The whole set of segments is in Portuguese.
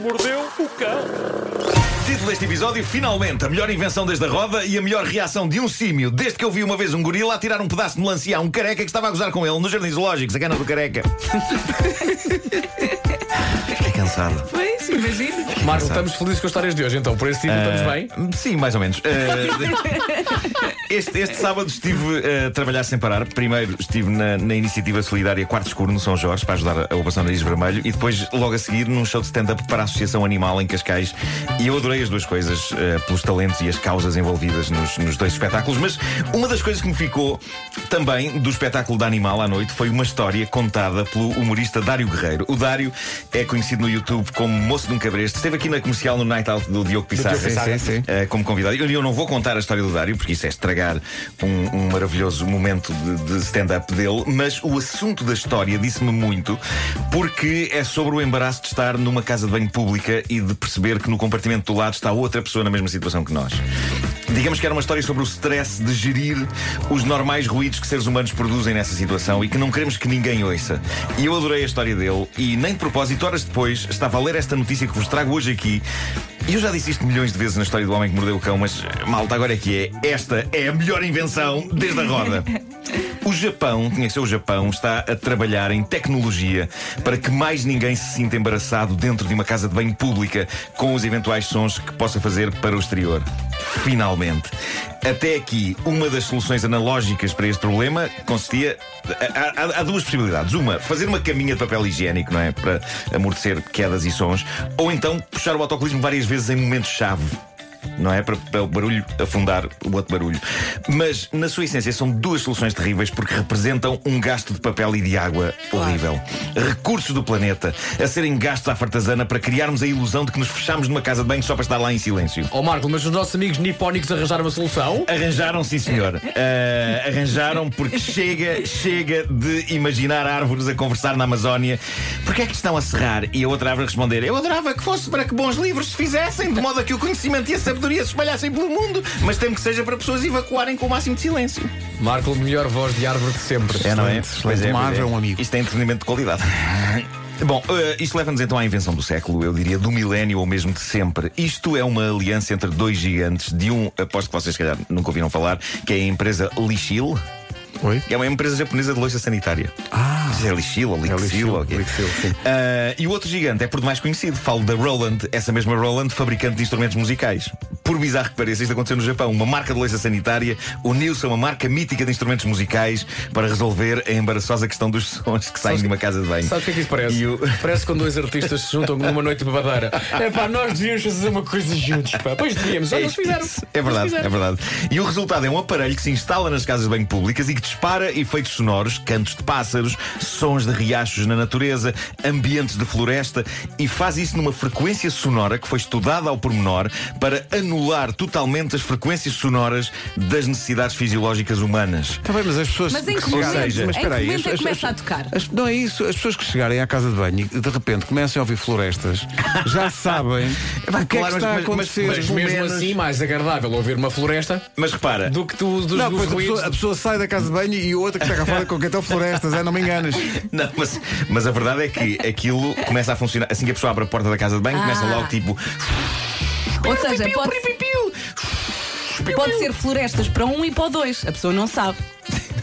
mordeu o cão. Título deste episódio: Finalmente, a melhor invenção desde a roda e a melhor reação de um símio desde que eu vi uma vez um gorila a tirar um pedaço de melancia a um careca que estava a gozar com ele no Jardim Zoológico, a cana do careca. Cansado. Pois, imagino. Marco, estamos felizes com as histórias de hoje, então. Por esse título estamos bem. Uh, Sim, mais ou menos. Uh, este, este sábado estive uh, a trabalhar sem parar. Primeiro estive na, na iniciativa solidária Quarto Escuro, no São Jorge, para ajudar a Operação Nariz Vermelho, e depois, logo a seguir, num show de stand-up para a Associação Animal em Cascais. E eu adorei as duas coisas, uh, pelos talentos e as causas envolvidas nos, nos dois espetáculos. Mas uma das coisas que me ficou também do espetáculo da Animal à noite foi uma história contada pelo humorista Dário Guerreiro. O Dário é conhecido no YouTube como Moço de um Cabresto. Esteve aqui na comercial no Night Out do Diogo Pissarra. Diogo Pissarra. Sim, sim. Uh, como convidado. Eu, eu não vou contar a história do Dário, porque isso é estragar um, um maravilhoso momento de, de stand-up dele, mas o assunto da história disse-me muito, porque é sobre o embaraço de estar numa casa de banho pública e de perceber que no compartimento do lado está outra pessoa na mesma situação que nós. Digamos que era uma história sobre o stress de gerir os normais ruídos que seres humanos produzem nessa situação e que não queremos que ninguém ouça. E eu adorei a história dele e, nem de propósito, horas depois, estava a ler esta notícia que vos trago hoje aqui. E eu já disse isto milhões de vezes na história do homem que mordeu o cão, mas malta, agora é que é. Esta é a melhor invenção desde a roda. O Japão, tinha que ser o Japão, está a trabalhar em tecnologia para que mais ninguém se sinta embaraçado dentro de uma casa de banho pública com os eventuais sons que possa fazer para o exterior. Finalmente. Até aqui, uma das soluções analógicas para este problema consistia. Há, há- duas possibilidades. Uma, fazer uma caminha de papel higiênico, não é? Para amortecer quedas e sons. Ou então puxar o autocolismo várias vezes em momentos-chave. Não é? Para, para o barulho afundar o outro barulho. Mas, na sua essência, são duas soluções terríveis porque representam um gasto de papel e de água horrível. Recursos do planeta a serem gastos à fartazana para criarmos a ilusão de que nos fechamos numa casa de banho só para estar lá em silêncio. Ó Marco, mas os nossos amigos nipónicos arranjaram uma solução. Arranjaram, sim senhor. Ah, arranjaram porque chega, chega de imaginar árvores a conversar na Amazónia. Porquê é que estão a serrar? E a outra árvore responder: Eu adorava que fosse para que bons livros se fizessem, de modo a que o conhecimento e a sabedoria se espalhassem pelo mundo, mas temo que seja para pessoas evacuarem com o máximo de silêncio. Marco, melhor voz de árvore de sempre. É, não é? Excelente, Pois pois árvore é um amigo. Isto é entretenimento de qualidade. Bom, eh, isto leva-nos então à invenção do século, eu diria do milénio ou mesmo de sempre. Isto é uma aliança entre dois gigantes, de um, aposto que vocês, se calhar, nunca ouviram falar, que é a empresa Lixil. Oi? É uma empresa japonesa de loja sanitária. Ah. Se é Lixil ou Lixil Lixil. Ah, e o outro gigante é por demais conhecido. Falo da Roland, essa mesma Roland, fabricante de instrumentos musicais. Por bizarro que pareça, isto aconteceu no Japão. Uma marca de loja sanitária uniu-se a uma marca mítica de instrumentos musicais para resolver a embaraçosa questão dos sons que saem de uma casa de banho. Sabe o que é que isso parece? O- Parece quando dois artistas se juntam numa noite de babadeira. É pá, nós devíamos fazer uma coisa juntos, pá. Pois devíamos, olha, eles fizeram. É verdade, Eles é fizeram. verdade. E o resultado é um aparelho que se instala nas casas de banho públicas e que dispara efeitos sonoros, cantos de pássaros, sons de riachos na natureza, ambientes de floresta e faz isso numa frequência sonora que foi estudada ao pormenor para anular totalmente as frequências sonoras das necessidades fisiológicas humanas. Está bem, mas as pessoas. Mas em que que momento? seja, mas em espera que aí, momento é as- que começa as- a tocar? as- não é isso. As pessoas que chegarem à casa de banho e de repente começam a ouvir florestas já sabem o que é que está mas- a acontecer. mas- Mas mesmo menos- assim, mais agradável ouvir uma floresta Mas repara, do que tu, dos, Não, dos a pessoa, a pessoa sai da casa de banho e o outro que está cá fora com quem estão florestas, é, não me enganas. Não, mas, mas a verdade é que aquilo começa a funcionar. Assim que a pessoa abre a porta da casa de banho, começa Ah. logo tipo. Ou seja, pode, pode ser florestas para um e para o dois. A pessoa não sabe.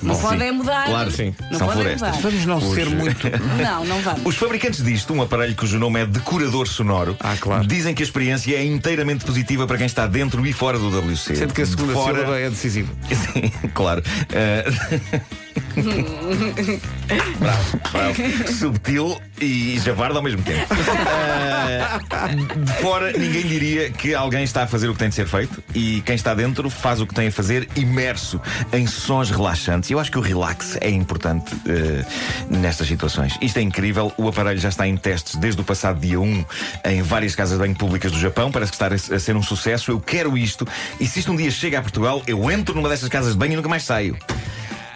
Não Bom, pode sim. é mudar. Claro, sim. Não São é florestas. mudar. Vamos não ser muito. Não, não vamos. Os fabricantes disto, um aparelho cujo nome é decorador sonoro, Ah, claro. dizem que a experiência é inteiramente positiva para quem está dentro e fora do WC. Sendo que a segunda Fora... sílaba é decisiva. Sim, claro. Uh, bravo, bravo. Subtil e javardo ao mesmo tempo. De fora, ninguém diria que alguém está a fazer o que tem de ser feito e quem está dentro faz o que tem a fazer imerso em sons relaxantes. Eu acho que o relax é importante uh, nestas situações. Isto é incrível. O aparelho já está em testes desde o passado dia 1 em várias casas de banho públicas do Japão. Parece que está a ser um sucesso. Eu quero isto. E se isto um dia chega a Portugal, eu entro numa dessas casas de banho e nunca mais saio.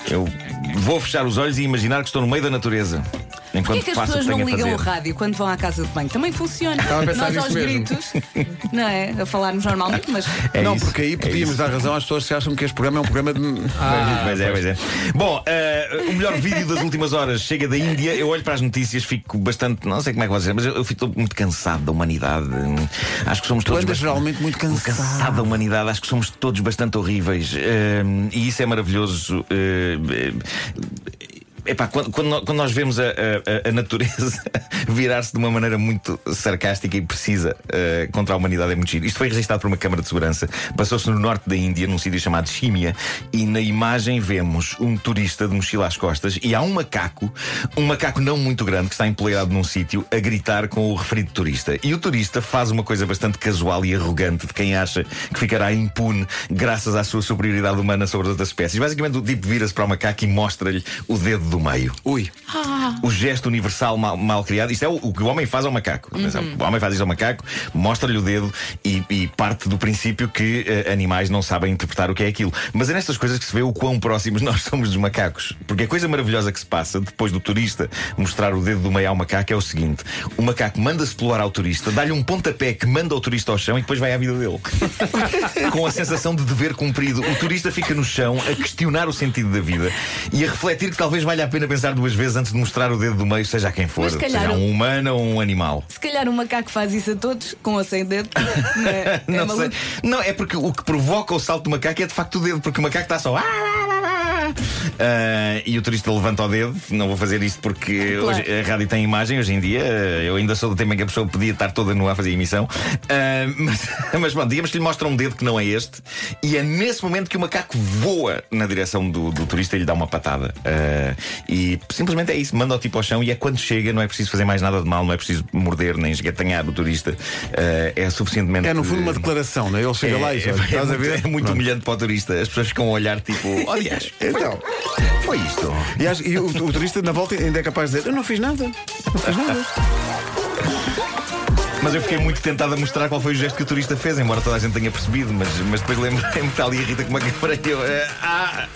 Eu vou fechar os olhos e imaginar que estou no meio da natureza. Enquanto Porquê que as faço pessoas não tenho a ligam o fazer. rádio quando vão à casa de banho? Também funciona. Estava a pensar Nós nisso aos mesmo. gritos, não é? A falarmos normalmente, mas É não, isso, porque aí é podíamos isso. dar razão às pessoas que acham que este programa é um programa de. pois é, pois é. Bom, eh, o melhor vídeo das últimas horas chega da Índia. Eu olho para as notícias, fico bastante. Não sei como é que vou dizer, mas eu, eu fico muito cansado da humanidade. Acho que somos Tu todos. andas bastante- geralmente muito cansado. cansado da humanidade, acho que somos todos bastante horríveis eh, e isso é maravilhoso. eh, Epá, quando, quando nó- quando nós vemos a, a- a natureza virar-se de uma maneira muito sarcástica e precisa eh, contra a humanidade é muito giro. Isto foi registado por uma câmara de segurança, passou-se no norte da Índia, num sítio chamado Shimia, e na imagem vemos um turista de mochila às costas e há um macaco, um macaco não muito grande, que está empoleirado num sítio a gritar com o referido turista. E o turista faz uma coisa bastante casual e arrogante de quem acha que ficará impune graças à sua superioridade humana sobre as outras espécies. Basicamente, o tipo vira-se para o macaco e mostra-lhe o dedo do meio. Ui. O gesto universal mal, mal criado. Isto é o, o que o homem faz ao macaco. Atenção, O homem faz isto ao macaco, mostra-lhe o dedo e, e parte do princípio que eh, animais não sabem interpretar o que é aquilo. Mas é nestas coisas que se vê o quão próximos nós somos dos macacos. Porque a coisa maravilhosa que se passa depois do turista mostrar o dedo do meio ao macaco é o seguinte: o macaco manda-se pular ao turista, dá-lhe um pontapé que manda o turista ao chão e depois vai à vida dele. Com a sensação de dever cumprido, o turista fica no chão a questionar o sentido da vida e a refletir que talvez valha a pena pensar duas vezes antes de mostrar o dedo do meio, seja a quem for, Mas calhar seja um humano ou um animal. se calhar o macaco faz isso a todos, com ou sem dedo. Não é, é Não, sei. não, é porque o que provoca o salto do macaco é de facto o dedo, porque o macaco está só. Ah, e o turista levanta o dedo. Não vou fazer isto porque Claro. hoje a rádio tem imagem. Hoje em dia, eh, eu ainda sou do tempo em que a pessoa podia estar toda nua a fazer emissão. Ah, mas, mas bom, digamos que lhe mostra um dedo que não é este, e é nesse momento que o macaco voa na direção do, do turista e lhe dá uma patada. Ah, e simplesmente é isso, manda o tipo ao chão e é quando chega, não é preciso fazer mais nada de mal, não é preciso morder nem esgatanhar o turista. É suficientemente. É no fundo uma declaração, não é? Ele chega lá e É, "Olha, é a muito, ver? é muito Pronto. humilhante para o turista. As pessoas ficam a olhar tipo, oh, aliás, Então, foi isto. e, acho- e o, o turista na volta ainda é capaz de dizer: Eu não fiz nada. Não fiz nada. Mas eu fiquei muito tentado a mostrar qual foi o gesto que o turista fez, embora toda a gente tenha percebido, mas, mas depois lembrei-me que está ali a Rita com uma câmara e eu. eh, ah,